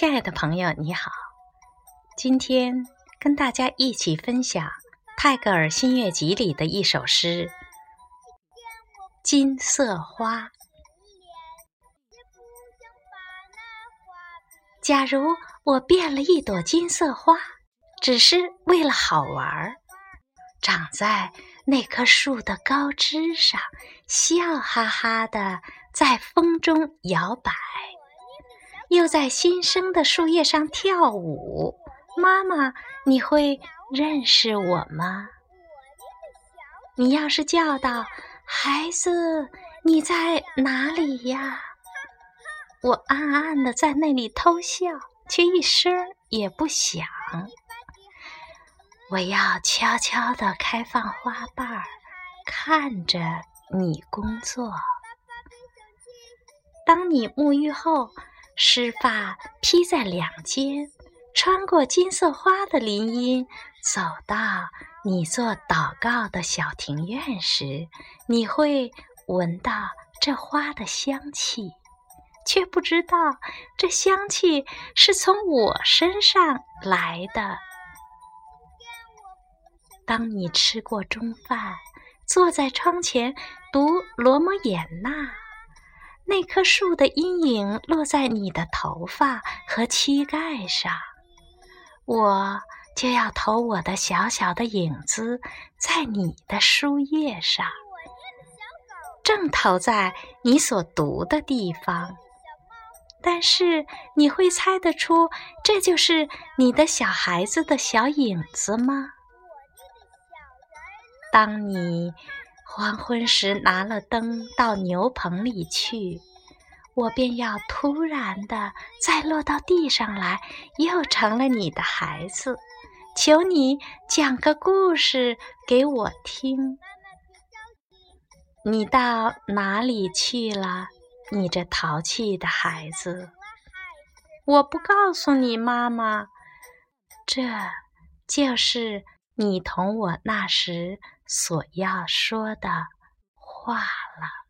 亲爱的朋友，你好！今天跟大家一起分享泰戈尔新月集里的一首诗《金色花》。假如我变了一朵金色花，只是为了好玩儿，长在那棵树的高枝上，笑哈哈的在风中摇摆。又在新生的树叶上跳舞，妈妈，你会认识我吗？你要是叫道：“孩子，你在哪里呀？”我暗暗的在那里偷笑，却一声也不响。我要悄悄地开放花瓣儿，看着你工作。当你沐浴后。湿发披在两肩，穿过金色花的林荫，走到你做祷告的小庭院时，你会闻到这花的香气，却不知道这香气是从我身上来的。当你吃过中饭，坐在窗前读罗摩衍那。那棵树的阴影落在你的头发和膝盖上，我就要投我的小小的影子在你的书页上，正投在你所读的地方。但是你会猜得出这就是你的小孩子的小影子吗？当你。黄昏时拿了灯到牛棚里去，我便要突然的再落到地上来，又成了你的孩子。求你讲个故事给我听。你到哪里去了，你这淘气的孩子？我不告诉你，妈妈。这就是你同我那时。所要说的话了。